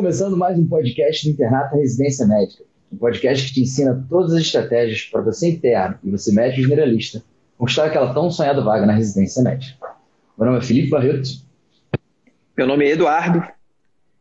começando mais um podcast do Internato Residência Médica. Um podcast que te ensina todas as estratégias para você interno e você médico generalista conquistar aquela tão sonhada vaga na residência médica. Meu nome é Felipe Barreto. Meu nome é Eduardo.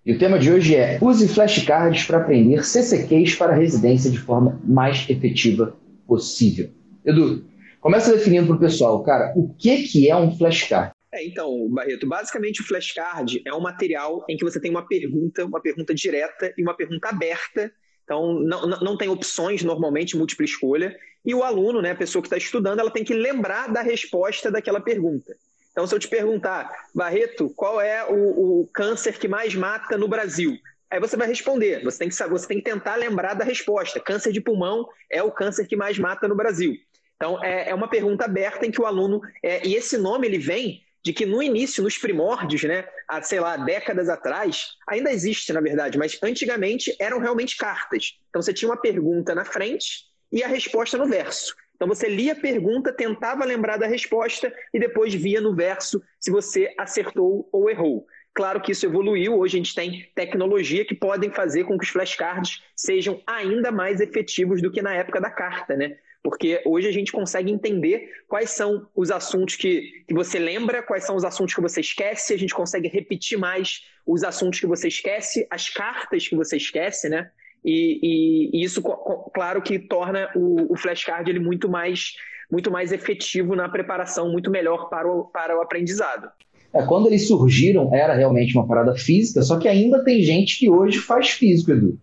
E o tema de hoje é Use flashcards para aprender CCQs para a residência de forma mais efetiva possível. Edu, começa definindo para o pessoal, cara, o que, que é um flashcard? É, então, Barreto, basicamente o flashcard é um material em que você tem uma pergunta, uma pergunta direta e uma pergunta aberta. Então, não, não tem opções, normalmente, múltipla escolha. E o aluno, né, a pessoa que está estudando, ela tem que lembrar da resposta daquela pergunta. Então, se eu te perguntar, Barreto, qual é o, o câncer que mais mata no Brasil? Aí você vai responder. Você tem, que, você tem que tentar lembrar da resposta. Câncer de pulmão é o câncer que mais mata no Brasil. Então, é, é uma pergunta aberta em que o aluno. É, e esse nome ele vem de que no início, nos primórdios, né, há, sei lá, décadas atrás, ainda existe, na verdade, mas antigamente eram realmente cartas. Então você tinha uma pergunta na frente e a resposta no verso. Então você lia a pergunta, tentava lembrar da resposta e depois via no verso se você acertou ou errou. Claro que isso evoluiu, hoje a gente tem tecnologia que podem fazer com que os flashcards sejam ainda mais efetivos do que na época da carta, né? Porque hoje a gente consegue entender quais são os assuntos que, que você lembra, quais são os assuntos que você esquece, a gente consegue repetir mais os assuntos que você esquece, as cartas que você esquece, né? E, e, e isso, claro, que torna o, o flashcard ele muito mais, muito mais efetivo na preparação, muito melhor para o, para o aprendizado. É, quando eles surgiram, era realmente uma parada física, só que ainda tem gente que hoje faz físico, Edu.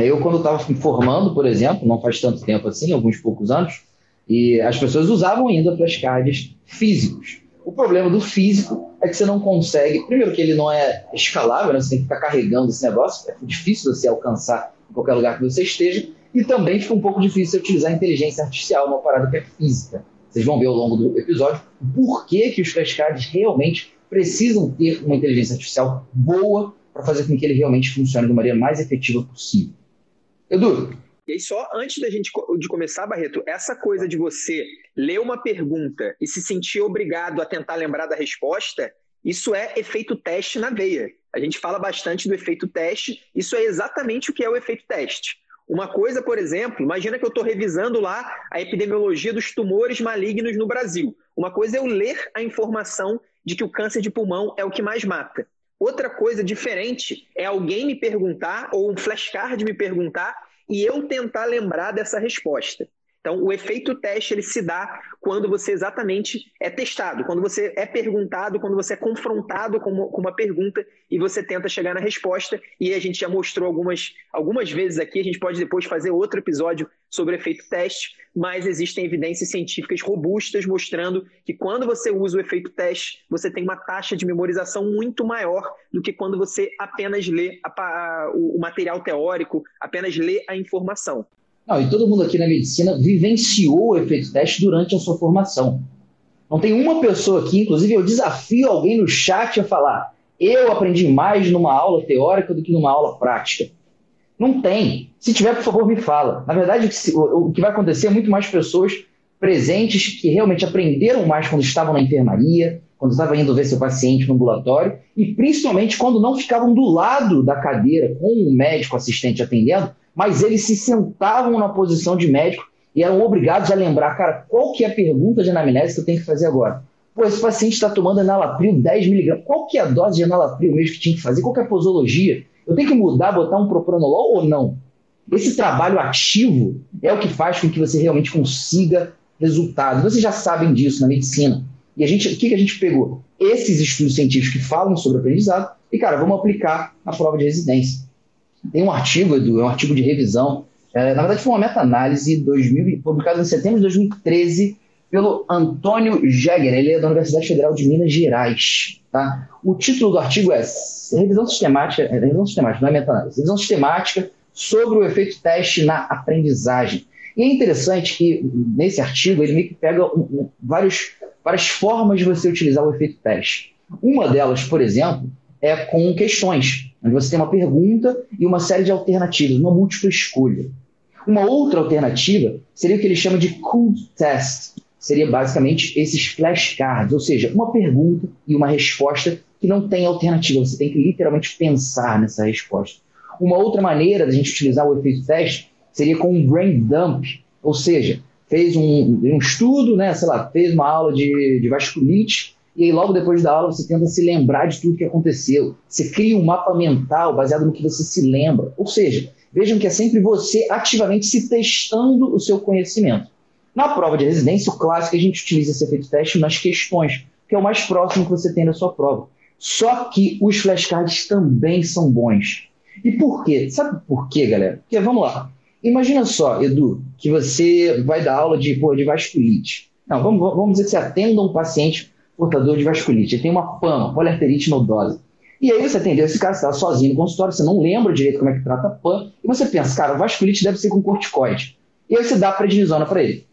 Eu, quando estava me formando, por exemplo, não faz tanto tempo assim, alguns poucos anos, e as pessoas usavam ainda flashcards físicos. O problema do físico é que você não consegue, primeiro que ele não é escalável, né? você tem que ficar carregando esse negócio, é difícil você alcançar em qualquer lugar que você esteja, e também fica um pouco difícil utilizar a inteligência artificial numa parada que é física. Vocês vão ver ao longo do episódio por que, que os flashcards realmente precisam ter uma inteligência artificial boa para fazer com que ele realmente funcione da maneira mais efetiva possível. Edu. E aí, só antes da gente de começar, Barreto, essa coisa de você ler uma pergunta e se sentir obrigado a tentar lembrar da resposta, isso é efeito teste na veia. A gente fala bastante do efeito teste, isso é exatamente o que é o efeito teste. Uma coisa, por exemplo, imagina que eu estou revisando lá a epidemiologia dos tumores malignos no Brasil. Uma coisa é eu ler a informação de que o câncer de pulmão é o que mais mata. Outra coisa diferente é alguém me perguntar, ou um flashcard me perguntar, e eu tentar lembrar dessa resposta. Então, o efeito teste ele se dá quando você exatamente é testado, quando você é perguntado, quando você é confrontado com uma, com uma, pergunta e você tenta chegar na resposta. E a gente já mostrou algumas, algumas vezes aqui, a gente pode depois fazer outro episódio sobre efeito teste, mas existem evidências científicas robustas mostrando que quando você usa o efeito teste, você tem uma taxa de memorização muito maior do que quando você apenas lê a, a, o material teórico, apenas lê a informação. Não, e todo mundo aqui na medicina vivenciou o efeito teste durante a sua formação. Não tem uma pessoa aqui, inclusive eu desafio alguém no chat a falar: eu aprendi mais numa aula teórica do que numa aula prática. Não tem. Se tiver, por favor, me fala. Na verdade, o que vai acontecer é muito mais pessoas presentes que realmente aprenderam mais quando estavam na enfermaria, quando estavam indo ver seu paciente no ambulatório, e principalmente quando não ficavam do lado da cadeira com o médico assistente atendendo, mas eles se sentavam na posição de médico e eram obrigados a lembrar, cara, qual que é a pergunta de anamnese que eu tenho que fazer agora? Pô, esse paciente está tomando enalapril 10mg, qual que é a dose de enalapril mesmo que tinha que fazer? Qual que é a posologia? Eu tenho que mudar, botar um propranolol ou não? Esse trabalho ativo é o que faz com que você realmente consiga resultados. Vocês já sabem disso na medicina. E a gente, o que, que a gente pegou? Esses estudos científicos que falam sobre aprendizado e, cara, vamos aplicar na prova de residência. Tem um artigo, Edu, é um artigo de revisão. É, na verdade, foi uma meta-análise publicada em setembro de 2013 pelo Antônio Jäger. Ele é da Universidade Federal de Minas Gerais. Tá? O título do artigo é Revisão Sistemática, é, revisão sistemática, não é meta-análise, revisão sistemática sobre o efeito teste na aprendizagem. E é interessante que nesse artigo ele meio que pega um, vários, várias formas de você utilizar o efeito teste. Uma delas, por exemplo, é com questões, onde você tem uma pergunta e uma série de alternativas, uma múltipla escolha. Uma outra alternativa seria o que ele chama de cool test, seria basicamente esses flashcards, ou seja, uma pergunta e uma resposta que não tem alternativa, você tem que literalmente pensar nessa resposta. Uma outra maneira da gente utilizar o efeito teste seria com um brain dump, ou seja, fez um, um estudo, né, sei lá, fez uma aula de, de vasculite, e aí logo depois da aula você tenta se lembrar de tudo que aconteceu. Você cria um mapa mental baseado no que você se lembra. Ou seja, vejam que é sempre você ativamente se testando o seu conhecimento. Na prova de residência, o clássico, a gente utiliza esse efeito teste nas questões, que é o mais próximo que você tem da sua prova. Só que os flashcards também são bons. E por quê? Sabe por quê, galera? Porque vamos lá. Imagina só, Edu, que você vai dar aula de, porra, de vasculite. Não, vamos, vamos dizer que você atenda um paciente portador de vasculite. Ele tem uma PAN, poliarterite nodosa. E aí você atendeu esse cara, está sozinho no consultório, você não lembra direito como é que trata a PAN, e você pensa, cara, vasculite deve ser com corticoide. E aí você dá prednisona para ele.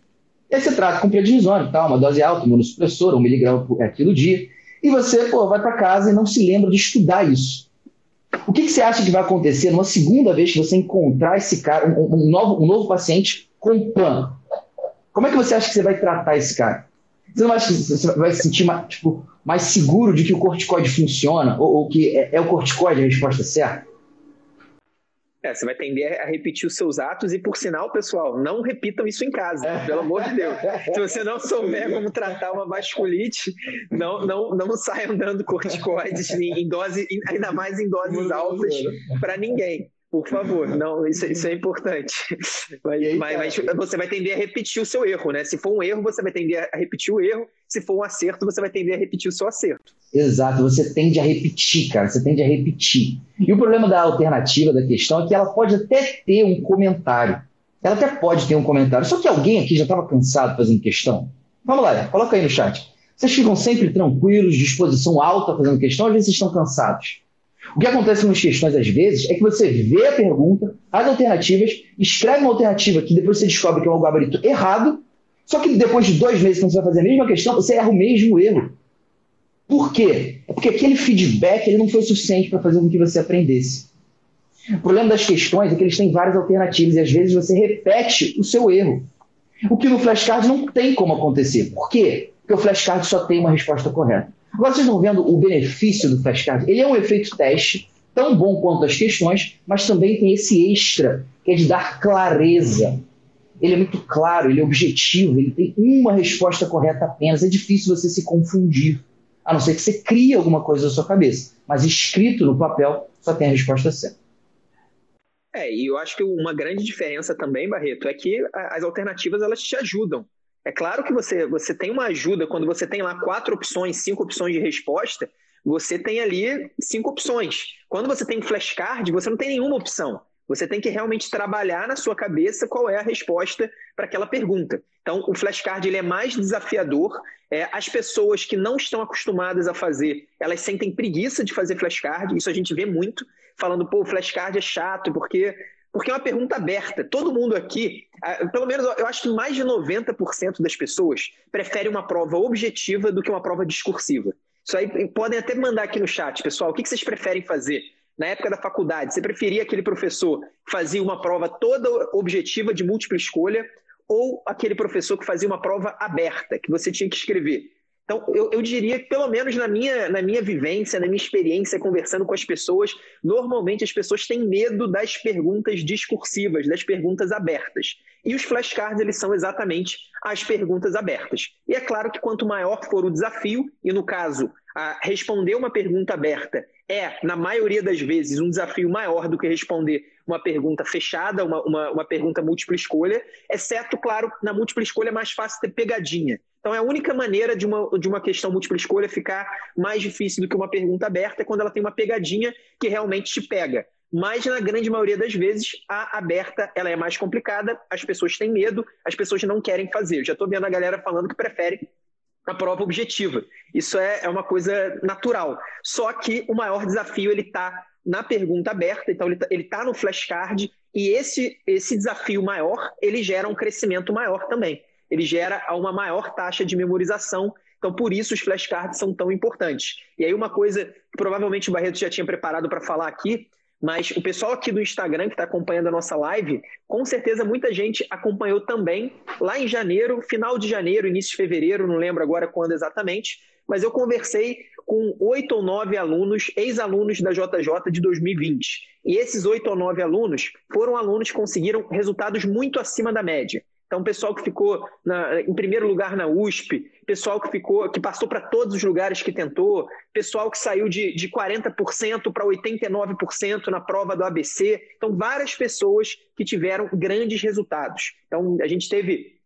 E aí você trata com prednisona, tá? uma dose alta, imunossupressora, um miligrama por quilo dia, e você pô, vai para casa e não se lembra de estudar isso. O que, que, você acha que vai acontecer numa segunda vez que você encontrar esse cara, um, um, novo, um novo paciente com PAN? Como é que você acha que você vai tratar esse cara? Você não acha que você vai se sentir mais, tipo, mais seguro de que o corticoide funciona ou, ou que é, é, o corticoide a resposta certa? É, você vai tender a repetir os seus atos e, por sinal, pessoal, não repitam isso em casa, pelo amor de Deus. Se você não souber como tratar uma vasculite, não, não, não saiam dando corticoides em dose, ainda mais em doses altas, para ninguém. Por favor, não, isso, isso é importante. Mas, aí, mas, mas, você vai tender a repetir o seu erro, né? Se for um erro, você vai tender a repetir o erro. Se for um acerto, você vai tender a repetir o seu acerto. Exato, você tende a repetir, cara. Você tende a repetir. E o problema da alternativa da questão é que ela pode até ter um comentário. Ela até pode ter um comentário. Só que alguém aqui já estava cansado fazendo questão. Vamos lá, coloca aí no chat. Vocês ficam sempre tranquilos, disposição alta fazendo questão, às vezes vocês estão cansados. O que acontece nas questões, às vezes, é que você vê a pergunta, as alternativas, escreve uma alternativa que depois você descobre que é um gabarito errado, só que depois de dois meses, quando você vai fazer a mesma questão, você erra o mesmo erro. Por quê? É porque aquele feedback ele não foi suficiente para fazer com que você aprendesse. O problema das questões é que eles têm várias alternativas e às vezes você repete o seu erro. O que no flashcard não tem como acontecer. Por quê? Porque o flashcard só tem uma resposta correta. Agora vocês estão vendo o benefício do flashcard. Ele é um efeito teste, tão bom quanto as questões, mas também tem esse extra, que é de dar clareza. Ele é muito claro, ele é objetivo, ele tem uma resposta correta apenas. É difícil você se confundir, a não ser que você crie alguma coisa na sua cabeça. Mas escrito no papel só tem a resposta certa. É, e eu acho que uma grande diferença também, Barreto, é que as alternativas elas te ajudam. É claro que você, você tem uma ajuda quando você tem lá quatro opções, cinco opções de resposta, você tem ali cinco opções. Quando você tem flashcard, você não tem nenhuma opção. Você tem que realmente trabalhar na sua cabeça qual é a resposta para aquela pergunta. Então, o flashcard ele é mais desafiador. É, as pessoas que não estão acostumadas a fazer, elas sentem preguiça de fazer flashcard. Isso a gente vê muito, falando, pô, flashcard é chato, porque porque é uma pergunta aberta. Todo mundo aqui, pelo menos eu acho que mais de 90% das pessoas preferem uma prova objetiva do que uma prova discursiva. Isso aí podem até mandar aqui no chat, pessoal, o que vocês preferem fazer? Na época da faculdade, você preferia aquele professor que fazia uma prova toda objetiva de múltipla escolha ou aquele professor que fazia uma prova aberta, que você tinha que escrever? Então, eu, eu, diria que, pelo menos na minha, na minha vivência, na minha experiência conversando com as pessoas, normalmente as pessoas têm medo das perguntas discursivas, das perguntas abertas. E os flashcards, eles são exatamente as perguntas abertas. E é claro que quanto maior for o desafio, e no caso, responder uma pergunta aberta é, na maioria das vezes, um desafio maior do que responder uma pergunta fechada, uma, uma, uma pergunta múltipla escolha, exceto, claro, na múltipla escolha é mais fácil ter pegadinha. Então, é a única maneira de uma, de uma questão múltipla escolha ficar mais difícil do que uma pergunta aberta é quando ela tem uma pegadinha que realmente te pega. Mas, na grande maioria das vezes, a aberta ela é mais complicada, as pessoas têm medo, as pessoas não querem fazer. Eu já estou vendo a galera falando que prefere a prova objetiva. Isso é, é uma coisa natural. Só que o maior desafio ele está na pergunta aberta, então ele está tá no flashcard, e esse, esse desafio maior, ele gera um crescimento maior também ele gera uma maior taxa de memorização. Então, por isso os flashcards são tão importantes. E aí, uma coisa que provavelmente o Barreto já tinha preparado para falar aqui, mas o pessoal aqui do Instagram que está acompanhando a nossa live, com certeza muita gente acompanhou também lá em janeiro, final de janeiro, início de fevereiro, não lembro agora quando exatamente, mas eu conversei com oito ou nove alunos, ex-alunos da JJ de 2020. E esses oito ou nove alunos foram alunos que conseguiram resultados muito acima da média. Então, pessoal que ficou na, em primeiro lugar na USP, pessoal que ficou, que passou para todos os lugares que tentou, pessoal que saiu de, de 40% para 89% na prova do ABC. Então, várias pessoas que tiveram grandes resultados. Então, a gente teve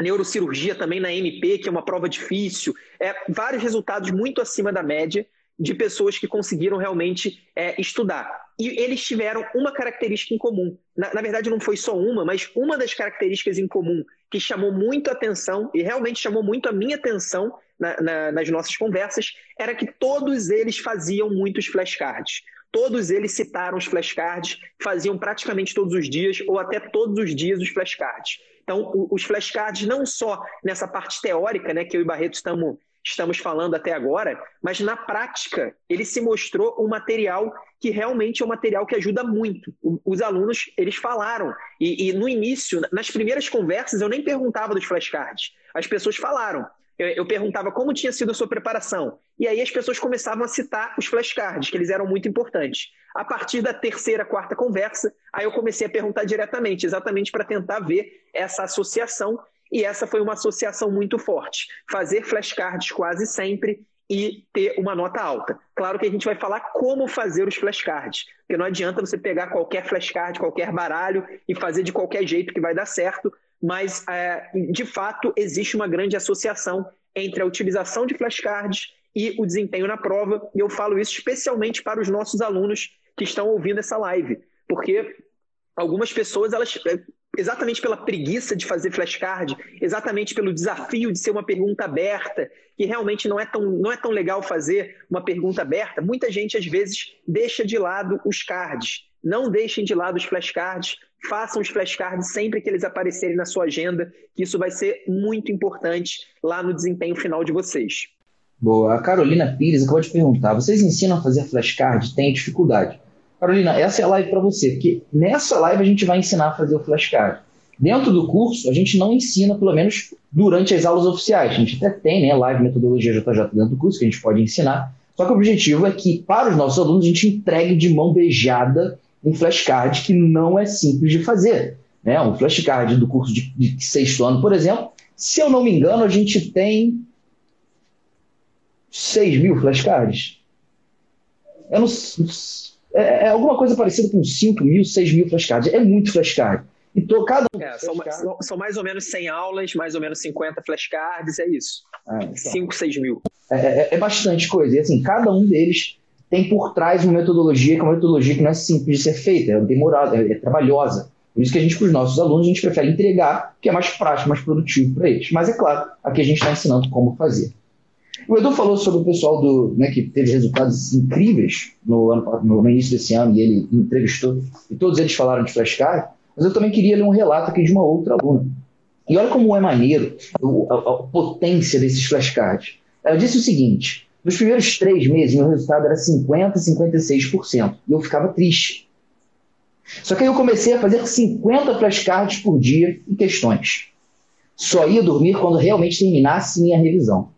neurocirurgia também na MP, que é uma prova difícil, é, vários resultados muito acima da média de pessoas que conseguiram realmente é, estudar. E eles tiveram uma característica em comum. Na, na, verdade, não foi só uma, mas uma das características em comum que chamou muito a atenção, e realmente chamou muito a minha atenção na, na, nas nossas conversas, era que todos eles faziam muitos flashcards. Todos eles citaram os flashcards, faziam praticamente todos os dias, ou até todos os dias os flashcards. Então, os flashcards, não só nessa parte teórica, né, que eu e Barreto estamos estamos falando até agora, mas na prática ele se mostrou um material que realmente é um material que ajuda muito. Os alunos, eles falaram, e, e no início, nas primeiras conversas, eu nem perguntava dos flashcards. As pessoas falaram, eu, eu, perguntava como tinha sido a sua preparação. E aí as pessoas começavam a citar os flashcards, que eles eram muito importantes. A partir da terceira, quarta conversa, aí eu comecei a perguntar diretamente, exatamente para tentar ver essa associação e essa foi uma associação muito forte. Fazer flashcards quase sempre e ter uma nota alta. Claro que a gente vai falar como fazer os flashcards, porque não adianta você pegar qualquer flashcard, qualquer baralho e fazer de qualquer jeito que vai dar certo, mas é, de fato existe uma grande associação entre a utilização de flashcards e o desempenho na prova, e eu falo isso especialmente para os nossos alunos que estão ouvindo essa live, porque algumas pessoas elas exatamente pela preguiça de fazer flashcard, exatamente pelo desafio de ser uma pergunta aberta, que realmente não é tão, não é tão legal fazer uma pergunta aberta, muita gente às vezes deixa de lado os cards. Não deixem de lado os flashcards, façam os flashcards sempre que eles aparecerem na sua agenda, que isso vai ser muito importante lá no desempenho final de vocês. Boa. A Carolina Pires acabou de perguntar: vocês ensinam a fazer flashcard? Tem dificuldade? Carolina, essa é a live para você, porque nessa live a gente vai ensinar a fazer o flashcard. Dentro do curso, a gente não ensina, pelo menos durante as aulas oficiais. A gente até tem né, live metodologia JJ dentro do curso que a gente pode ensinar. Só que o objetivo é que, para os nossos alunos, a gente entregue de mão beijada um flashcard que não é simples de fazer. Né? Um flashcard do curso de, de sexto ano, por exemplo, se eu não me engano, a gente tem 6 mil flashcards. Eu não, é, é, alguma coisa parecida com 5 mil, 6 mil flashcards. É muito flashcard. E tô, cada um é, são, são, mais ou menos 100 aulas, mais ou menos 50 flashcards, é isso. É, então, 5, 6 mil. É, é, é, bastante coisa. E assim, cada um deles tem por trás uma metodologia que é uma metodologia que não é simples de ser feita, é demorada, é, é trabalhosa. Por isso que a gente, para os nossos alunos, a gente prefere entregar, que é mais prático, mais produtivo para eles. Mas é claro, aqui a gente está ensinando como fazer. O Edu falou sobre o pessoal do, né, que teve resultados incríveis no, ano, no, início desse ano e ele entrevistou, e todos eles falaram de flashcard, mas eu também queria ler um relato aqui de uma outra aluna. E olha como é maneiro a, a, potência desses flashcards. Ela disse o seguinte: nos primeiros três meses, meu resultado era 50%, 56%. E eu ficava triste. Só que aí eu comecei a fazer 50 flashcards por dia em questões. Só ia dormir quando realmente terminasse minha revisão.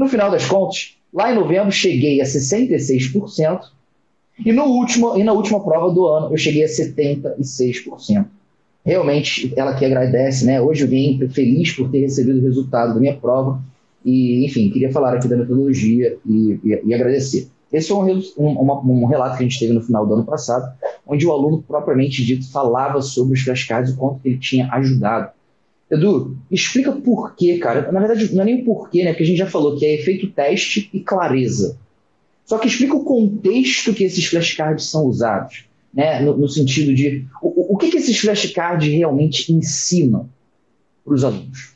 No final das contas, lá em novembro cheguei a 66% e, no último, e na última prova do ano eu cheguei a 76%. Realmente, ela que agradece, né? Hoje eu vim feliz por ter recebido o resultado da minha prova e, enfim, queria falar aqui da metodologia e, e, e agradecer. Esse foi um, um, um, relato que a gente teve no final do ano passado, onde o aluno propriamente dito falava sobre os flashcards e o quanto ele tinha ajudado. Edu, explica por quê, cara. Na verdade, não é nem o porquê, né? Porque a gente já falou que é efeito teste e clareza. Só que explica o contexto que esses flashcards são usados, né? No, no sentido de o, o que, que esses flashcards realmente ensinam para os alunos.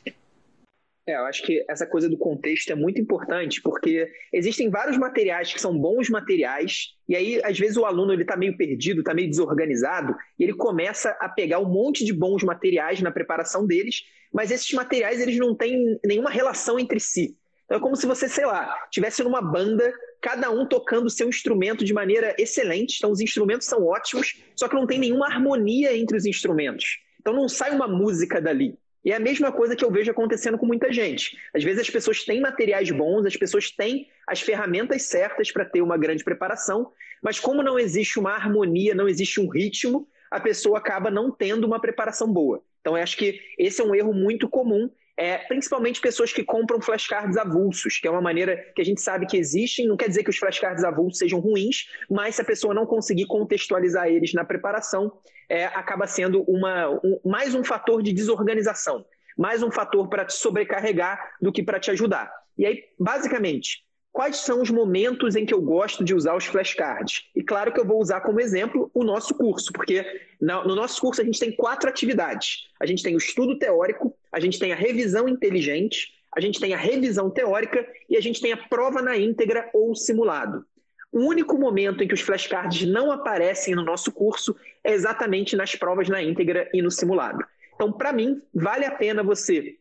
É, eu acho que essa coisa do contexto é muito importante, porque existem vários materiais que são bons materiais, e aí, às vezes, o aluno está meio perdido, está meio desorganizado, e ele começa a pegar um monte de bons materiais na preparação deles, mas esses materiais eles não têm nenhuma relação entre si. Então é como se você, sei lá, tivesse numa banda, cada um tocando seu instrumento de maneira excelente. Então os instrumentos são ótimos, só que não tem nenhuma harmonia entre os instrumentos. Então não sai uma música dali. E é a mesma coisa que eu vejo acontecendo com muita gente. Às vezes as pessoas têm materiais bons, as pessoas têm as ferramentas certas para ter uma grande preparação, mas como não existe uma harmonia, não existe um ritmo, a pessoa acaba não tendo uma preparação boa. Então, eu acho que esse é um erro muito comum é, principalmente pessoas que compram flashcards avulsos, que é uma maneira que a gente sabe que existem. Não quer dizer que os flashcards avulsos sejam ruins, mas se a pessoa não conseguir contextualizar eles na preparação, é, acaba sendo uma, um, mais um fator de desorganização, mais um fator para te sobrecarregar do que para te ajudar. E aí, basicamente, quais são os momentos em que eu gosto de usar os flashcards. E claro que eu vou usar como exemplo o nosso curso, porque no nosso curso a gente tem quatro atividades. A gente tem o estudo teórico, a gente tem a revisão inteligente, a gente tem a revisão teórica e a gente tem a prova na íntegra ou simulado. O único momento em que os flashcards não aparecem no nosso curso é exatamente nas provas na íntegra e no simulado. Então, para mim, vale a pena você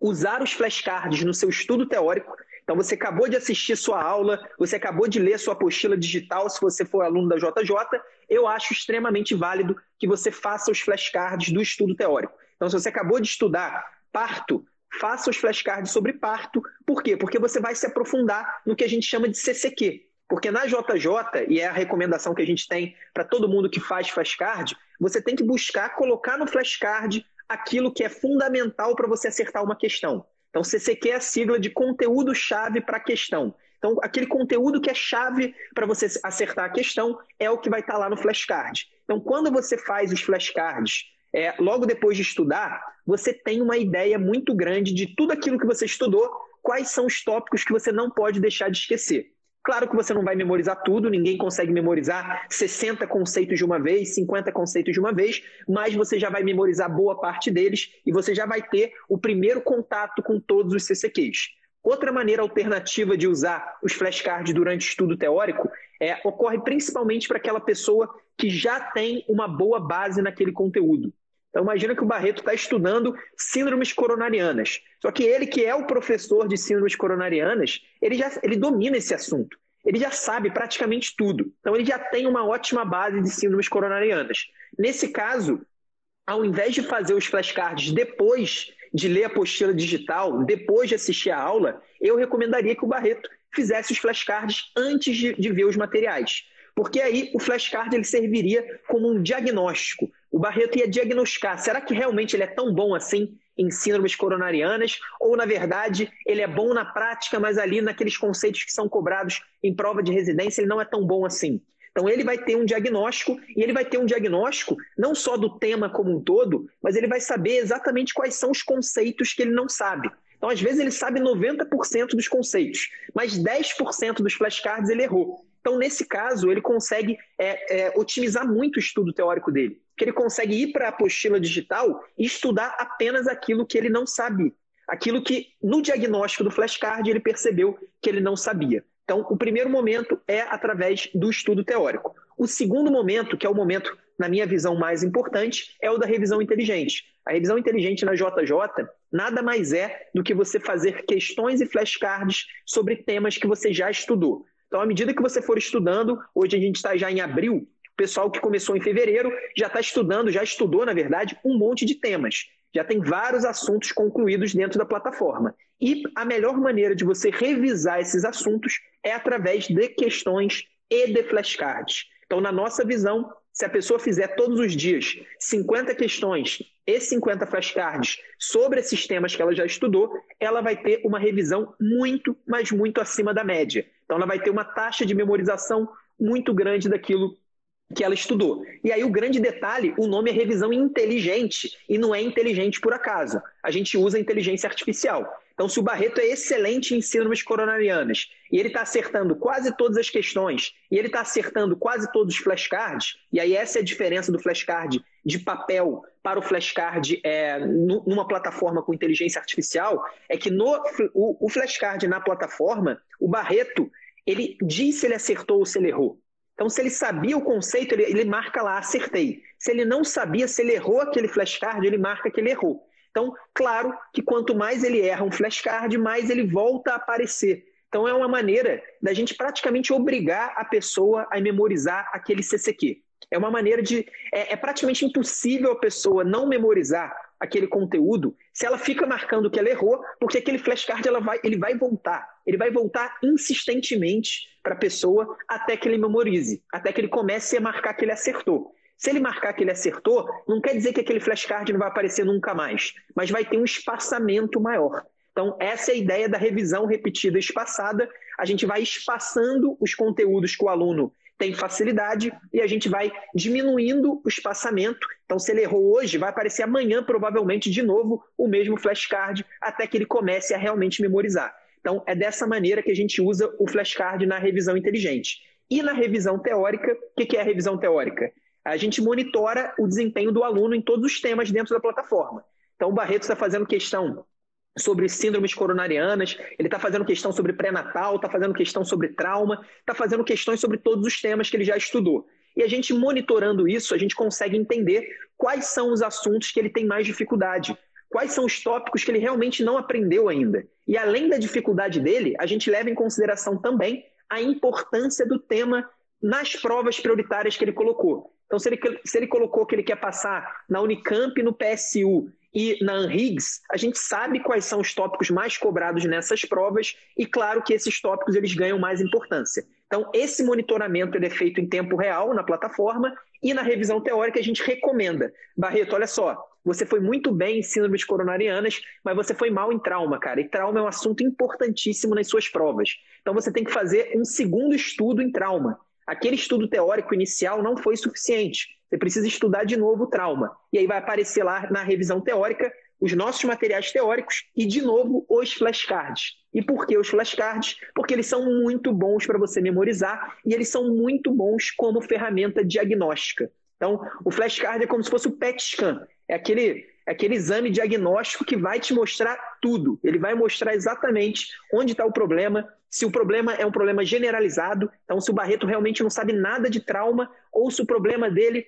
usar os flashcards no seu estudo teórico então, você acabou de assistir sua aula, você acabou de ler sua apostila digital, se você for aluno da JJ, eu acho extremamente válido que você faça os flashcards do estudo teórico. Então, se você acabou de estudar parto, faça os flashcards sobre parto. Por quê? Porque você vai se aprofundar no que a gente chama de CCQ. Porque na JJ, e é a recomendação que a gente tem para todo mundo que faz flashcard, você tem que buscar colocar no flashcard aquilo que é fundamental para você acertar uma questão. Então, CCQ é a sigla de conteúdo-chave para a questão. Então, aquele conteúdo que é chave para você acertar a questão é o que vai estar tá lá no flashcard. Então, quando você faz os flashcards é, logo depois de estudar, você tem uma ideia muito grande de tudo aquilo que você estudou, quais são os tópicos que você não pode deixar de esquecer. Claro que você não vai memorizar tudo, ninguém consegue memorizar 60 conceitos de uma vez, 50 conceitos de uma vez, mas você já vai memorizar boa parte deles e você já vai ter o primeiro contato com todos os CCQs. Outra maneira alternativa de usar os flashcards durante estudo teórico é, ocorre principalmente para aquela pessoa que já tem uma boa base naquele conteúdo. Então imagina que o Barreto está estudando síndromes coronarianas. Só que ele, que é o professor de síndromes coronarianas, ele já ele domina esse assunto. Ele já sabe praticamente tudo. Então ele já tem uma ótima base de síndromes coronarianas. Nesse caso, ao invés de fazer os flashcards depois de ler a apostila digital, depois de assistir a aula, eu recomendaria que o Barreto fizesse os flashcards antes de, de ver os materiais. Porque aí o flashcard ele serviria como um diagnóstico. O Barreto ia diagnosticar, será que realmente ele é tão bom assim em síndromes coronarianas? Ou, na verdade, ele é bom na prática, mas ali naqueles conceitos que são cobrados em prova de residência, ele não é tão bom assim. Então, ele vai ter um diagnóstico, e ele vai ter um diagnóstico não só do tema como um todo, mas ele vai saber exatamente quais são os conceitos que ele não sabe. Então, às vezes, ele sabe 90% dos conceitos, mas 10% dos flashcards ele errou. Então, nesse caso, ele consegue é, é, otimizar muito o estudo teórico dele. Que ele consegue ir para a apostila digital e estudar apenas aquilo que ele não sabe. Aquilo que, no diagnóstico do flashcard, ele percebeu que ele não sabia. Então, o primeiro momento é através do estudo teórico. O segundo momento, que é o momento, na minha visão, mais importante, é o da revisão inteligente. A revisão inteligente na JJ nada mais é do que você fazer questões e flashcards sobre temas que você já estudou. Então, à medida que você for estudando, hoje a gente está já em abril, pessoal que começou em fevereiro já está estudando, já estudou, na verdade, um monte de temas. Já tem vários assuntos concluídos dentro da plataforma. E a melhor maneira de você revisar esses assuntos é através de questões e de flashcards. Então, na nossa visão, se a pessoa fizer todos os dias 50 questões e 50 flashcards sobre esses temas que ela já estudou, ela vai ter uma revisão muito, mas muito acima da média. Então, ela vai ter uma taxa de memorização muito grande daquilo que ela estudou. E aí o grande detalhe, o nome é revisão inteligente e não é inteligente por acaso. A gente usa inteligência artificial. Então, se o Barreto é excelente em síndromes coronarianas e ele está acertando quase todas as questões e ele está acertando quase todos os flashcards, e aí essa é a diferença do flashcard de papel para o flashcard é, numa plataforma com inteligência artificial, é que no, o, o flashcard na plataforma, o Barreto, ele diz se ele acertou ou se ele errou. Então, se ele sabia o conceito, ele, ele marca lá, acertei. Se ele não sabia, se ele errou aquele flashcard, ele marca que ele errou. Então, claro que quanto mais ele erra um flashcard, mais ele volta a aparecer. Então, é uma maneira da gente praticamente obrigar a pessoa a memorizar aquele CCQ. É uma maneira de. É, é, praticamente impossível a pessoa não memorizar aquele conteúdo se ela fica marcando que ela errou, porque aquele flashcard ela vai, ele vai voltar. Ele vai voltar insistentemente para a pessoa até que ele memorize, até que ele comece a marcar que ele acertou. Se ele marcar que ele acertou, não quer dizer que aquele flashcard não vai aparecer nunca mais, mas vai ter um espaçamento maior. Então, essa é a ideia da revisão repetida espaçada. A gente vai espaçando os conteúdos que o aluno tem facilidade e a gente vai diminuindo o espaçamento. Então, se ele errou hoje, vai aparecer amanhã, provavelmente, de novo, o mesmo flashcard, até que ele comece a realmente memorizar. Então, é dessa maneira que a gente usa o flashcard na revisão inteligente. E na revisão teórica, o que é a revisão teórica? A gente monitora o desempenho do aluno em todos os temas dentro da plataforma. Então, o Barreto está fazendo questão sobre síndromes coronarianas, ele está fazendo questão sobre pré-natal, está fazendo questão sobre trauma, está fazendo questões sobre todos os temas que ele já estudou. E a gente monitorando isso, a gente consegue entender quais são os assuntos que ele tem mais dificuldade, quais são os tópicos que ele realmente não aprendeu ainda. E além da dificuldade dele, a gente leva em consideração também a importância do tema nas provas prioritárias que ele colocou. Então, se ele, se ele colocou que ele quer passar na Unicamp no PSU e na Anhiggs, a gente sabe quais são os tópicos mais cobrados nessas provas e claro que esses tópicos eles ganham mais importância. Então, esse monitoramento ele é feito em tempo real na plataforma e na revisão teórica a gente recomenda. Barreto, olha só, você foi muito bem em síndromes coronarianas, mas você foi mal em trauma, cara. E trauma é um assunto importantíssimo nas suas provas. Então você tem que fazer um segundo estudo em trauma. Aquele estudo teórico inicial não foi suficiente. Você precisa estudar de novo o trauma. E aí vai aparecer lá na revisão teórica os nossos materiais teóricos e, de novo, os flashcards. E por que os flashcards? Porque eles são muito bons para você memorizar e eles são muito bons como ferramenta diagnóstica. Então, o flashcard é como se fosse o PET scan. É aquele, é aquele exame diagnóstico que vai te mostrar tudo. Ele vai mostrar exatamente onde está o problema, se o problema é um problema generalizado, então se o Barreto realmente não sabe nada de trauma, ou se o problema dele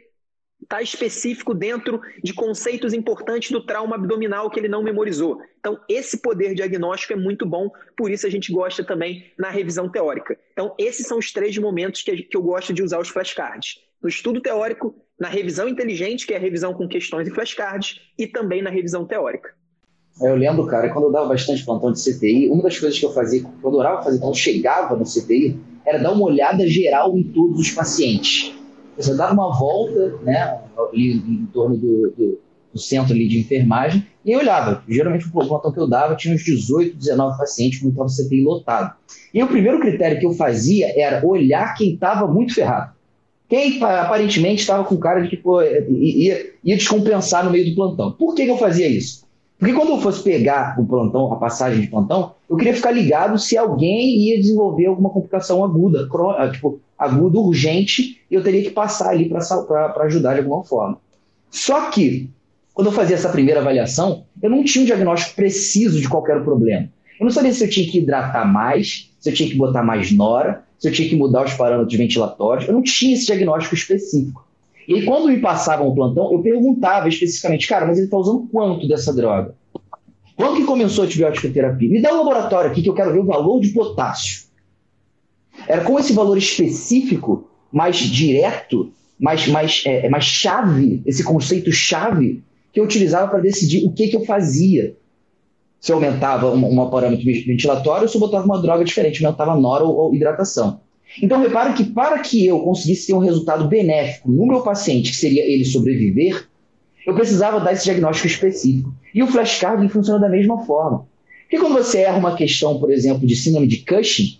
está específico dentro de conceitos importantes do trauma abdominal que ele não memorizou. Então, esse poder diagnóstico é muito bom, por isso a gente gosta também na revisão teórica. Então, esses são os três momentos que, eu gosto de usar os flashcards. No estudo teórico, na revisão inteligente, que é a revisão com questões e flashcards, e também na revisão teórica. Eu lembro, cara, quando eu dava bastante plantão de CTI, uma das coisas que eu fazia, que eu adorava fazer quando chegava no CTI, era dar uma olhada geral em todos os pacientes. Você dava uma volta, né, ali em torno do, do, do centro ali de enfermagem, e eu olhava. Geralmente o plantão que eu dava tinha uns 18, 19 pacientes, estava o CTI lotado. E o primeiro critério que eu fazia era olhar quem estava muito ferrado. Quem aparentemente estava com cara de que pô, ia, ia descompensar no meio do plantão. Por que, que eu fazia isso? Porque quando eu fosse pegar o plantão, a passagem de plantão, eu queria ficar ligado se alguém ia desenvolver alguma complicação aguda, ah, tipo, aguda, urgente, e eu teria que passar ali para ajudar de alguma forma. Só que, quando eu fazia essa primeira avaliação, eu não tinha um diagnóstico preciso de qualquer problema. Eu não sabia se eu tinha que hidratar mais, se eu tinha que botar mais nora, se eu tinha que mudar os parâmetros ventilatórios. Eu não tinha esse diagnóstico específico. E quando me passavam o plantão, eu perguntava especificamente, cara, mas ele está usando quanto dessa droga? Quando que começou a antibiótico terapia? Me dá um laboratório aqui que eu quero ver o valor de potássio. Era com esse valor específico, mais direto, mais, mais, é, mais chave, esse conceito chave, que eu utilizava para decidir o que, que eu fazia. Se eu aumentava uma, uma parâmetro ventilatório se eu botava uma droga diferente, aumentava nora ou, ou hidratação. Então, repare que para que eu conseguisse ter um resultado benéfico no meu paciente, que seria ele sobreviver, eu precisava dar esse diagnóstico específico. E o flashcard funciona da mesma forma. Porque quando você erra uma questão, por exemplo, de síndrome de Cushing,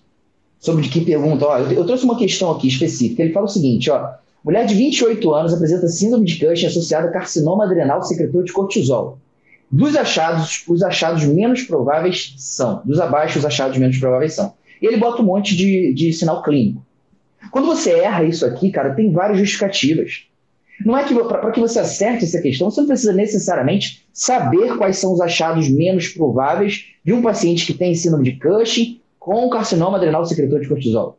sobre de que pergunta, ó, eu trouxe uma questão aqui específica, ele fala o seguinte, ó, mulher de 28 anos apresenta síndrome de Cushing associada a carcinoma adrenal secretor de cortisol. Dos achados, os achados menos prováveis são, dos abaixo, os achados menos prováveis são e ele bota um monte de, de sinal clínico. Quando você erra isso aqui, cara, tem várias justificativas. Não é que para que você acerte essa questão, você não precisa necessariamente saber quais são os achados menos prováveis de um paciente que tem síndrome de Cushing com carcinoma adrenal secretor de cortisol.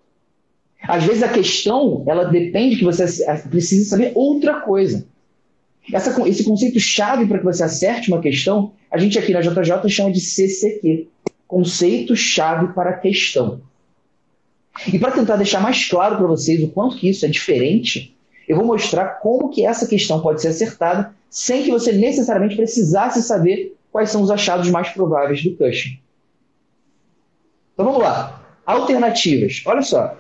Às vezes a questão, ela depende que você precise saber outra coisa. Essa, esse conceito-chave para que você acerte uma questão, a gente aqui na JJ chama de CCQ conceito-chave para a questão. E para tentar deixar mais claro para vocês o quanto que isso é diferente, eu vou mostrar como que essa questão pode ser acertada sem que você necessariamente precisasse saber quais são os achados mais prováveis do Cushing. Então vamos lá. Alternativas. Olha só.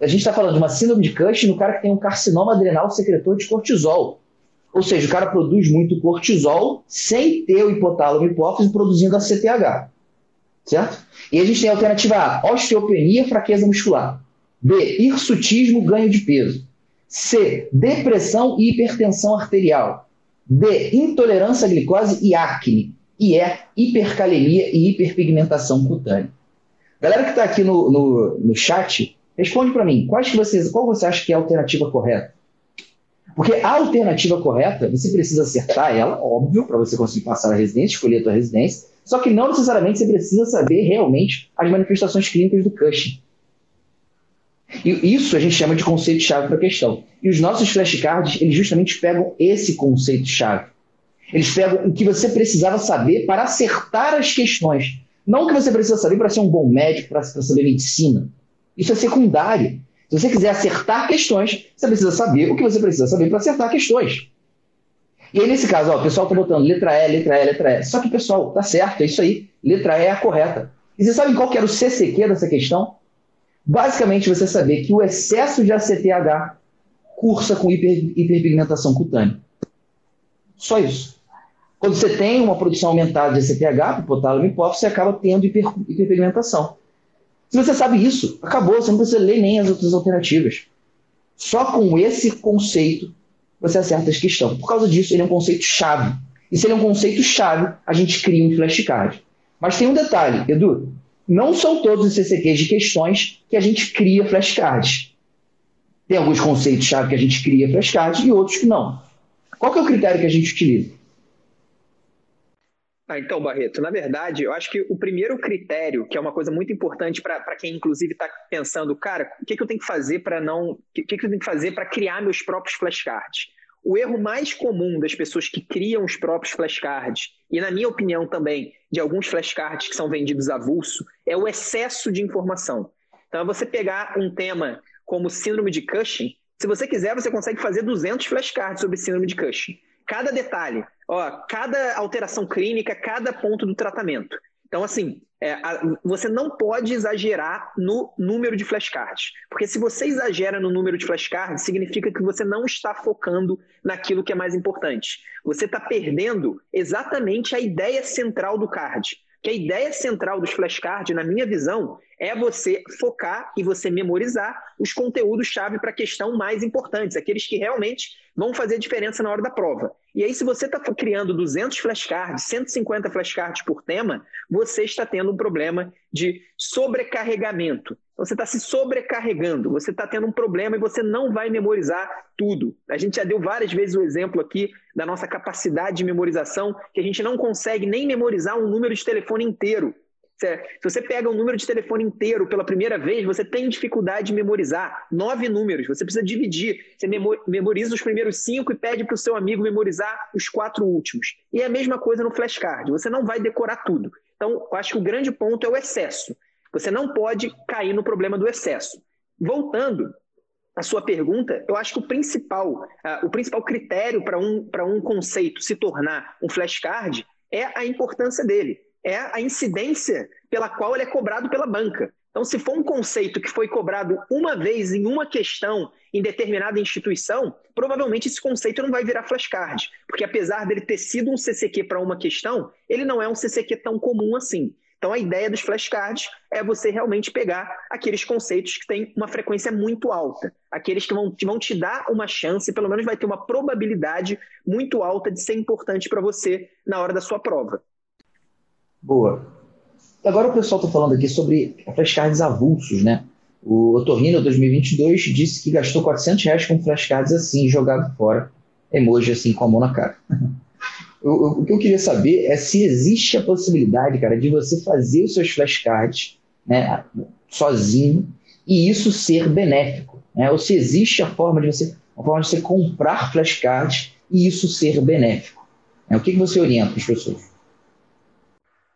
A gente está falando de uma síndrome de Cushing no cara que tem um carcinoma adrenal secretor de cortisol. Ou seja, o cara produz muito cortisol sem ter o hipotálamo hipófise produzindo a CTH. Certo? E a gente tem a alternativa A, osteopenia, fraqueza muscular. B, hirsutismo, ganho de peso. C, depressão e hipertensão arterial. D, intolerância à glicose e acne. E E, hipercalemia e hiperpigmentação cutânea. Galera que está aqui no, no, no chat, responde para mim, quais que vocês, qual você acha que é a alternativa correta? Porque a alternativa correta, você precisa acertar ela, óbvio, para você conseguir passar a residência, escolher a tua residência, só que não necessariamente você precisa saber realmente as manifestações clínicas do Cushing. E isso a gente chama de conceito-chave para a questão. E os nossos flashcards, eles justamente pegam esse conceito-chave. Eles pegam o que você precisava saber para acertar as questões. Não o que você precisa saber para ser um bom médico, para saber medicina. Isso é secundário. Se você quiser acertar questões, você precisa saber o que você precisa saber para acertar questões. E aí, nesse caso, ó, o pessoal está botando letra E, letra E, letra E. Só que, pessoal, tá certo, é isso aí. Letra E é a correta. E você sabe qual que era o CCQ dessa questão? Basicamente, você saber que o excesso de ACTH cursa com hiper, hiperpigmentação cutânea. Só isso. Quando você tem uma produção aumentada de ACTH, hipotálamo e hipófise, você acaba tendo hiper, hiperpigmentação. Se você sabe isso, acabou, você não precisa ler nem as outras alternativas. Só com esse conceito você acerta as questões. Por causa disso, ele é um conceito chave. E se ele é um conceito chave, a gente cria um flashcard. Mas tem um detalhe, Edu. Não são todos os CCQs de questões que a gente cria flashcards. Tem alguns conceitos chave que a gente cria flashcards e outros que não. Qual que é o critério que a gente utiliza? Ah, então, Barreto, na verdade, eu acho que o primeiro critério, que é uma coisa muito importante para quem, inclusive, está pensando, cara, o que, que eu tenho que fazer para não. O que, que eu tenho que fazer para criar meus próprios flashcards? O erro mais comum das pessoas que criam os próprios flashcards, e na minha opinião também, de alguns flashcards que são vendidos avulso, é o excesso de informação. Então, é você pegar um tema como síndrome de Cushing, se você quiser, você consegue fazer 200 flashcards sobre síndrome de Cushing cada detalhe, ó, cada alteração clínica, cada ponto do tratamento. Então, assim, é, a, você não pode exagerar no número de flashcards. Porque se você exagera no número de flashcards, significa que você não está focando naquilo que é mais importante. Você está perdendo exatamente a ideia central do card. Que a ideia central dos flashcards, na minha visão, é você focar e você memorizar os conteúdos-chave para a questão mais importantes, aqueles que realmente vão fazer diferença na hora da prova. E aí, se você está criando 200 flashcards, 150 flashcards por tema, você está tendo um problema de sobrecarregamento. Você está se sobrecarregando, você está tendo um problema e você não vai memorizar tudo. A gente já deu várias vezes o exemplo aqui da nossa capacidade de memorização, que a gente não consegue nem memorizar um número de telefone inteiro. Se você pega um número de telefone inteiro pela primeira vez, você tem dificuldade de memorizar nove números. Você precisa dividir. Você memoriza os primeiros cinco e pede para o seu amigo memorizar os quatro últimos. E é a mesma coisa no flashcard. Você não vai decorar tudo. Então, eu acho que o grande ponto é o excesso. Você não pode cair no problema do excesso. Voltando à sua pergunta, eu acho que o principal, uh, o principal critério para um, um conceito se tornar um flashcard é a importância dele é a incidência pela qual ele é cobrado pela banca. Então, se for um conceito que foi cobrado uma vez em uma questão em determinada instituição, provavelmente esse conceito não vai virar flashcard, porque apesar dele ter sido um CCQ para uma questão, ele não é um CCQ tão comum assim. Então, a ideia dos flashcards é você realmente pegar aqueles conceitos que têm uma frequência muito alta, aqueles que vão, que vão te dar uma chance, pelo menos vai ter uma probabilidade muito alta de ser importante para você na hora da sua prova. Boa. Agora o pessoal está falando aqui sobre flashcards avulsos, né? O Otorrino 2022 disse que gastou 400 reais com flashcards assim, jogado fora. Emoji assim, com a mão na cara. o, que eu queria saber é se existe a possibilidade, cara, de você fazer os seus flashcards né, sozinho e isso ser benéfico. Né? Ou se existe a forma de você, a forma de você comprar flashcards e isso ser benéfico? É, o que você orienta para as pessoas?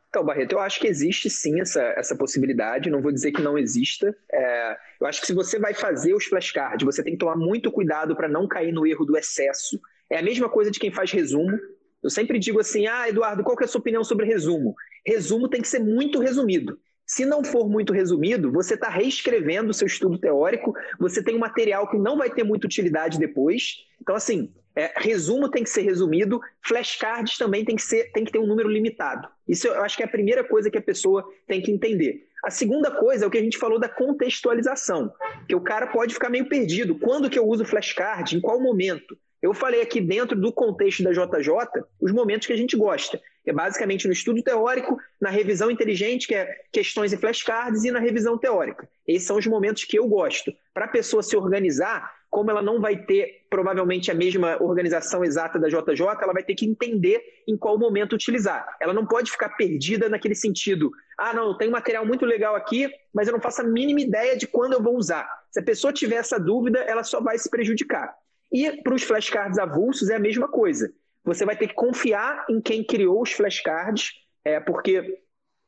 Então, Barreto, eu acho que existe sim essa, essa possibilidade, não vou dizer que não exista. É, eu acho que se você vai fazer os flashcards, você tem que tomar muito cuidado para não cair no erro do excesso. É a mesma coisa de quem faz resumo. Eu sempre digo assim: ah, Eduardo, qual que é a sua opinião sobre resumo? Resumo tem que ser muito resumido. Se não for muito resumido, você está reescrevendo o seu estudo teórico, você tem um material que não vai ter muita utilidade depois. Então, assim, é, resumo tem que ser resumido, flashcards também tem que, ser, tem que ter um número limitado. Isso eu acho que é a primeira coisa que a pessoa tem que entender. A segunda coisa é o que a gente falou da contextualização, que o cara pode ficar meio perdido. Quando que eu uso flashcard? Em qual momento? Eu falei aqui dentro do contexto da JJ os momentos que a gente gosta. É basicamente no estudo teórico, na revisão inteligente, que é questões e flashcards, e na revisão teórica. Esses são os momentos que eu gosto. Para a pessoa se organizar, como ela não vai ter provavelmente a mesma organização exata da JJ, ela vai ter que entender em qual momento utilizar. Ela não pode ficar perdida naquele sentido. Ah, não, tem material muito legal aqui, mas eu não faço a mínima ideia de quando eu vou usar. Se a pessoa tiver essa dúvida, ela só vai se prejudicar. E para os flashcards avulsos é a mesma coisa. Você vai ter que confiar em quem criou os flashcards, é, porque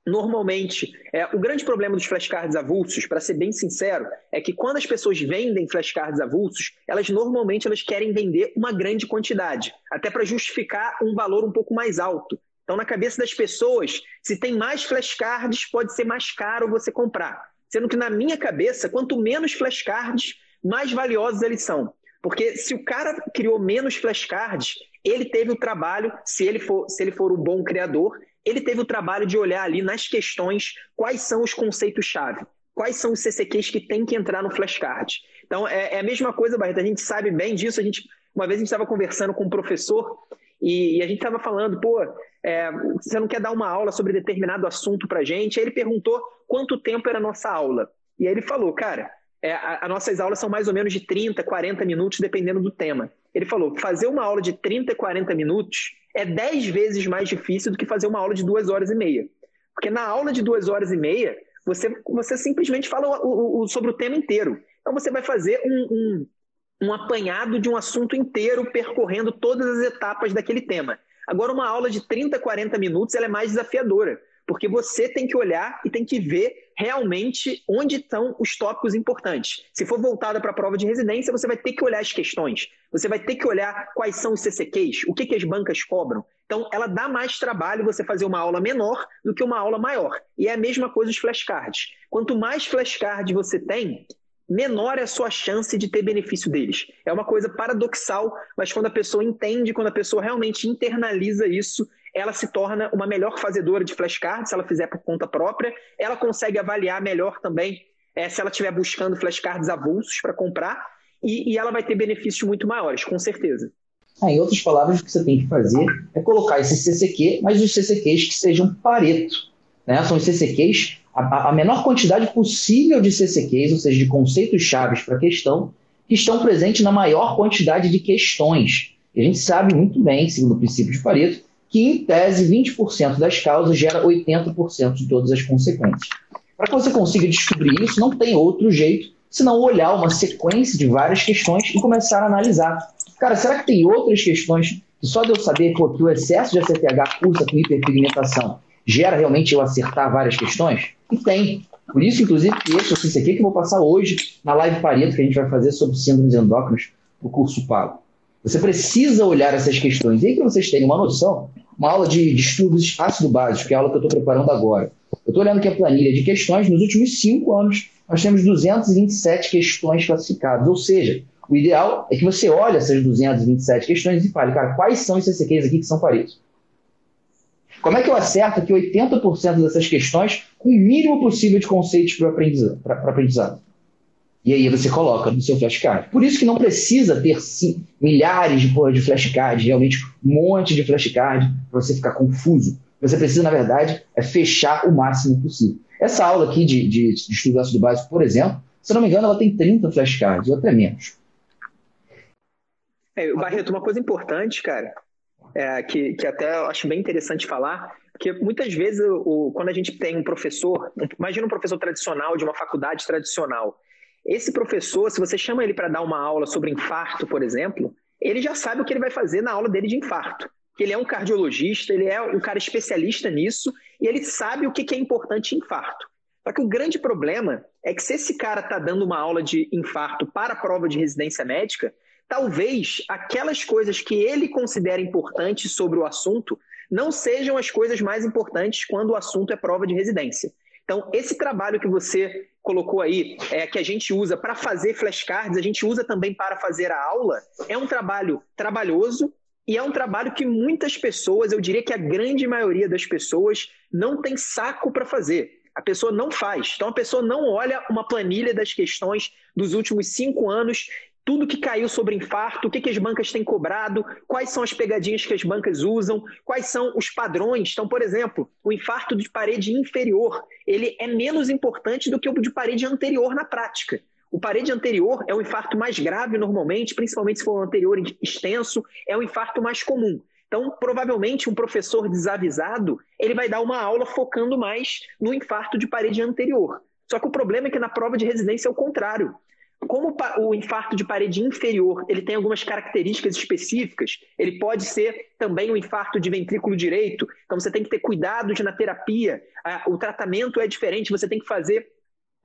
normalmente é, o grande problema dos flashcards avulsos, para ser bem sincero, é que quando as pessoas vendem flashcards avulsos, elas normalmente elas querem vender uma grande quantidade, até para justificar um valor um pouco mais alto. Então, na cabeça das pessoas, se tem mais flashcards, pode ser mais caro você comprar. Sendo que na minha cabeça, quanto menos flashcards, mais valiosos eles são. Porque se o cara criou menos flashcards, ele teve o trabalho, se ele for, se ele for um bom criador, ele teve o trabalho de olhar ali nas questões quais são os conceitos-chave, quais são os CCQs que tem que entrar no flashcard. Então, é, é, a mesma coisa, Barreto, a gente sabe bem disso. A gente, uma vez a gente estava conversando com um professor e, e a gente estava falando, pô, é, você não quer dar uma aula sobre determinado assunto para gente? Aí ele perguntou quanto tempo era a nossa aula. E aí ele falou, cara, é, as nossas aulas são mais ou menos de 30, 40 minutos, dependendo do tema. Ele falou: fazer uma aula de 30, 40 minutos é 10 vezes mais difícil do que fazer uma aula de duas horas e meia. Porque na aula de duas horas e meia, você, você simplesmente fala o, o, sobre o tema inteiro. Então você vai fazer um, um, um apanhado de um assunto inteiro, percorrendo todas as etapas daquele tema. Agora, uma aula de 30, 40 minutos ela é mais desafiadora porque você tem que olhar e tem que ver realmente onde estão os tópicos importantes. Se for voltada para a prova de residência, você vai ter que olhar as questões, você vai ter que olhar quais são os CCQs, o que, que as bancas cobram. Então, ela dá mais trabalho você fazer uma aula menor do que uma aula maior. E é a mesma coisa os flashcards. Quanto mais flashcards você tem, menor é a sua chance de ter benefício deles. É uma coisa paradoxal, mas quando a pessoa entende, quando a pessoa realmente internaliza isso, ela se torna uma melhor fazedora de flashcards, se ela fizer por conta própria. Ela consegue avaliar melhor também é, se ela estiver buscando flashcards avulsos para comprar, e, e, ela vai ter benefícios muito maiores, com certeza. Ah, em outras palavras, o que você tem que fazer é colocar esse CCQ, mas os CCQs que sejam pareto. Né? São os CCQs, a, a menor quantidade possível de CCQs, ou seja, de conceitos chaves para a questão, que estão presentes na maior quantidade de questões. E a gente sabe muito bem, segundo o princípio de Pareto, que em tese 20% das causas gera 80% de todas as consequências. Para que você consiga descobrir isso, não tem outro jeito senão olhar uma sequência de várias questões e começar a analisar. Cara, será que tem outras questões que só de eu saber pô, que o excesso de ACTH cursa com hiperpigmentação gera realmente eu acertar várias questões? E tem. Por isso, inclusive, que esse o aqui que eu vou passar hoje na live Pareto que a gente vai fazer sobre síndromes endócrinas o curso pago. Você precisa olhar essas questões. E aí, para vocês terem uma noção, uma aula de, de estudos ácido básico, que é a aula que eu estou preparando agora. Eu estou olhando aqui a planilha de questões. Nos últimos cinco anos, nós temos 227 questões classificadas. Ou seja, o ideal é que você olhe essas 227 questões e fale, cara, quais são esses CQs aqui que são parecidos? Como é que eu acerto aqui 80% dessas questões com o mínimo possível de conceitos para o aprendizado? E aí você coloca no seu flashcard. Por isso que não precisa ter sim, milhares de, de flashcards, realmente um monte de flashcard para você ficar confuso. Você precisa, na verdade, é fechar o máximo possível. Essa aula aqui de, de, de estudo ácido básico, por exemplo, se não me engano, ela tem 30 flashcards, ou até menos. É, Barreto, uma coisa importante, cara, é, que, que até eu acho bem interessante falar, porque muitas vezes o, quando a gente tem um professor, imagina um professor tradicional de uma faculdade tradicional, esse professor, se você chama ele para dar uma aula sobre infarto, por exemplo, ele já sabe o que ele vai fazer na aula dele de infarto. Ele é um cardiologista, ele é um cara especialista nisso e ele sabe o que é importante em infarto. Só que o grande problema é que se esse cara está dando uma aula de infarto para a prova de residência médica, talvez aquelas coisas que ele considera importantes sobre o assunto não sejam as coisas mais importantes quando o assunto é prova de residência. Então, esse trabalho que você colocou aí, é, que a gente usa para fazer flashcards, a gente usa também para fazer a aula, é um trabalho trabalhoso e é um trabalho que muitas pessoas, eu diria que a grande maioria das pessoas, não tem saco para fazer. A pessoa não faz. Então, a pessoa não olha uma planilha das questões dos últimos cinco anos tudo que caiu sobre infarto, o que, que as bancas têm cobrado, quais são as pegadinhas que as bancas usam, quais são os padrões. Então, por exemplo, o infarto de parede inferior, ele é menos importante do que o de parede anterior na prática. O parede anterior é o infarto mais grave normalmente, principalmente se for um anterior extenso, é o infarto mais comum. Então, provavelmente, um professor desavisado, ele vai dar uma aula focando mais no infarto de parede anterior. Só que o problema é que na prova de residência é o contrário como o infarto de parede inferior ele tem algumas características específicas, ele pode ser também um infarto de ventrículo direito, então você tem que ter cuidado de, na terapia, o tratamento é diferente, você tem que fazer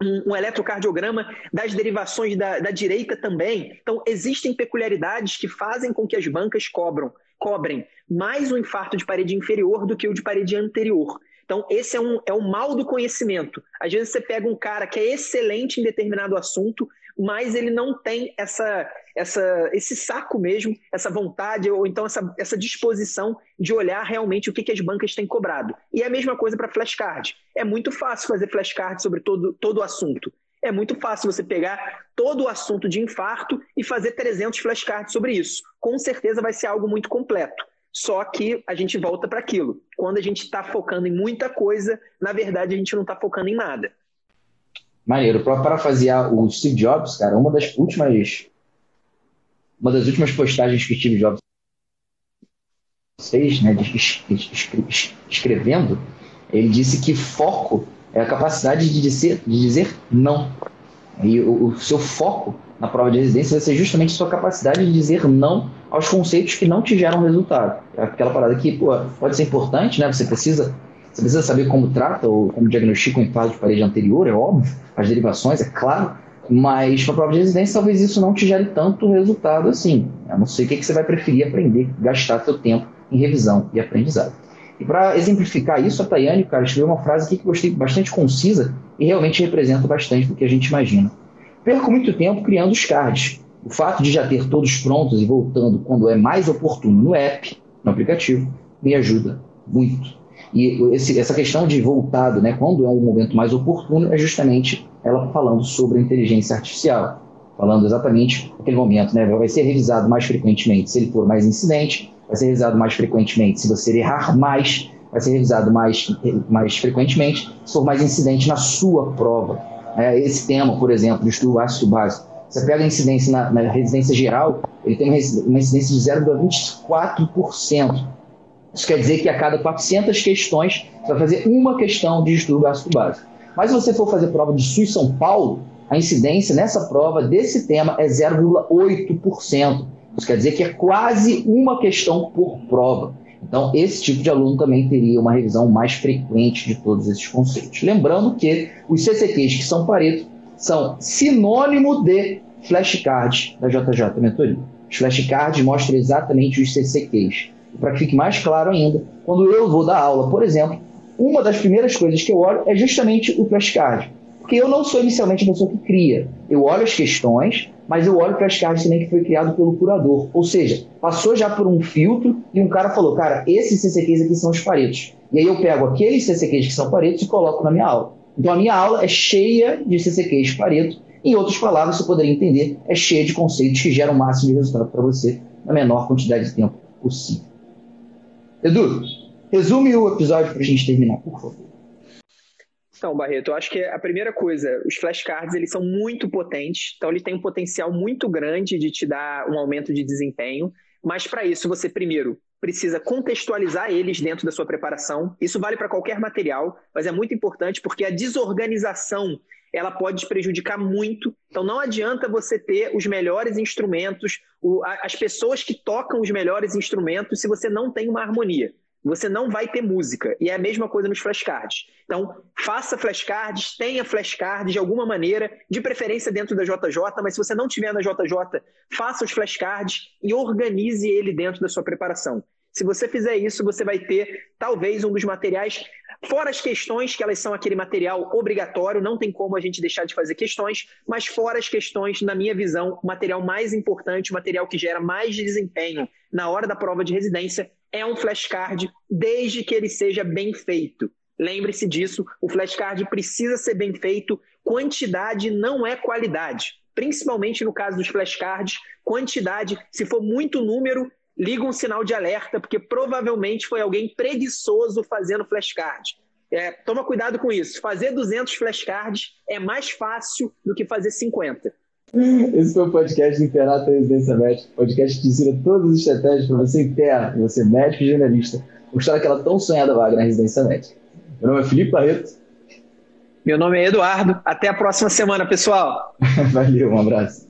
um, eletrocardiograma das derivações da, da direita também. Então, existem peculiaridades que fazem com que as bancas cobram, cobrem mais o infarto de parede inferior do que o de parede anterior. Então, esse é um, é um mal do conhecimento. Às vezes você pega um cara que é excelente em determinado assunto, mas ele não tem essa, essa, esse saco mesmo, essa vontade, ou então essa, essa disposição de olhar realmente o que, que as bancas têm cobrado. E é a mesma coisa para flashcard. É muito fácil fazer flashcard sobre todo, todo o assunto. É muito fácil você pegar todo o assunto de infarto e fazer 300 flashcards sobre isso. Com certeza vai ser algo muito completo. Só que a gente volta para aquilo. Quando a gente está focando em muita coisa, na verdade a gente não está focando em nada. Maneiro. Para parafrasear o Steve Jobs, cara, uma das últimas. Uma das últimas postagens que Steve Jobs fez, né, escrevendo, ele disse que foco é a capacidade de dizer, de dizer não. E o, o, seu foco na prova de residência vai ser justamente sua capacidade de dizer não aos conceitos que não te geram resultado. É aquela parada que pô, pode ser importante, né? Você precisa você precisa saber como trata ou como diagnostica um infarto de parede anterior, é óbvio, as derivações, é claro, mas para a prova de residência talvez isso não te gere tanto resultado assim. Eu não sei o que, que você vai preferir aprender, gastar seu tempo em revisão e aprendizado. E para exemplificar isso, a Tayane, cara, escreveu uma frase aqui que eu gostei bastante concisa e realmente representa bastante do que a gente imagina. Perco muito tempo criando os cards. O fato de já ter todos prontos e voltando quando é mais oportuno no app, no aplicativo, me ajuda muito. E esse, essa questão de voltado, né, quando é um momento mais oportuno, é justamente ela falando sobre inteligência artificial, falando exatamente aquele momento, né, vai ser revisado mais frequentemente se ele for mais incidente, vai ser revisado mais frequentemente se você errar mais, vai ser revisado mais, mais frequentemente se for mais incidente na sua prova. É, esse tema, por exemplo, do estudo ácido básico, você pega a incidência na, na residência geral, ele tem uma incidência de 0,24%. Isso quer dizer que a cada 400 questões você vai fazer uma questão de estudo gástrico básico. Mas se você for fazer prova de SUS São Paulo, a incidência nessa prova desse tema é 0,8%. Isso quer dizer que é quase uma questão por prova. Então, esse tipo de aluno também teria uma revisão mais frequente de todos esses conceitos. Lembrando que os CCQs que são Pareto são sinônimo de flashcards da JJ Mentoria. Os flashcards mostram exatamente os CCQs para que fique mais claro ainda, quando eu vou dar aula, por exemplo, uma das primeiras coisas que eu olho é justamente o flashcard. Porque eu não sou inicialmente a pessoa que cria. Eu olho as questões, mas eu olho o flashcard também que foi criado pelo curador. Ou seja, passou já por um filtro e um cara falou, cara, esses CCQs aqui são os paretos. E aí eu pego aqueles CCQs que são paretos e coloco na minha aula. Então a minha aula é cheia de CCQs pareto. Em outras palavras, você poderia entender, é cheia de conceitos que geram o máximo de resultado para você na menor quantidade de tempo possível. Edu, resume o episódio para a gente terminar, por favor. Então, Barreto, eu acho que a primeira coisa, os flashcards eles são muito potentes, então ele tem um potencial muito grande de te dar um aumento de desempenho, mas para isso você primeiro precisa contextualizar eles dentro da sua preparação. Isso vale para qualquer material, mas é muito importante porque a desorganização ela pode prejudicar muito. Então não adianta você ter os melhores instrumentos, as pessoas que tocam os melhores instrumentos se você não tem uma harmonia você não vai ter música. E é a mesma coisa nos flashcards. Então, faça flashcards, tenha flashcards de alguma maneira, de preferência dentro da JJ, mas se você não tiver na JJ, faça os flashcards e organize ele dentro da sua preparação. Se você fizer isso, você vai ter talvez um dos materiais, fora as questões, que elas são aquele material obrigatório, não tem como a gente deixar de fazer questões, mas fora as questões, na minha visão, o material mais importante, o material que gera mais desempenho na hora da prova de residência é um flashcard, desde que ele seja bem feito. Lembre-se disso, o flashcard precisa ser bem feito, quantidade não é qualidade. Principalmente no caso dos flashcards, quantidade, se for muito número, liga um sinal de alerta, porque provavelmente foi alguém preguiçoso fazendo flashcard. É, toma cuidado com isso. Fazer 200 flashcards é mais fácil do que fazer 50. Esse foi o podcast do Internato Residência Médica, podcast que ensina todas as estratégias para você interno, você médico e generalista, mostrar aquela tão sonhada vaga na residência médica. Meu nome é Felipe Barreto. Meu nome é Eduardo. Até a próxima semana, pessoal. Valeu, um abraço.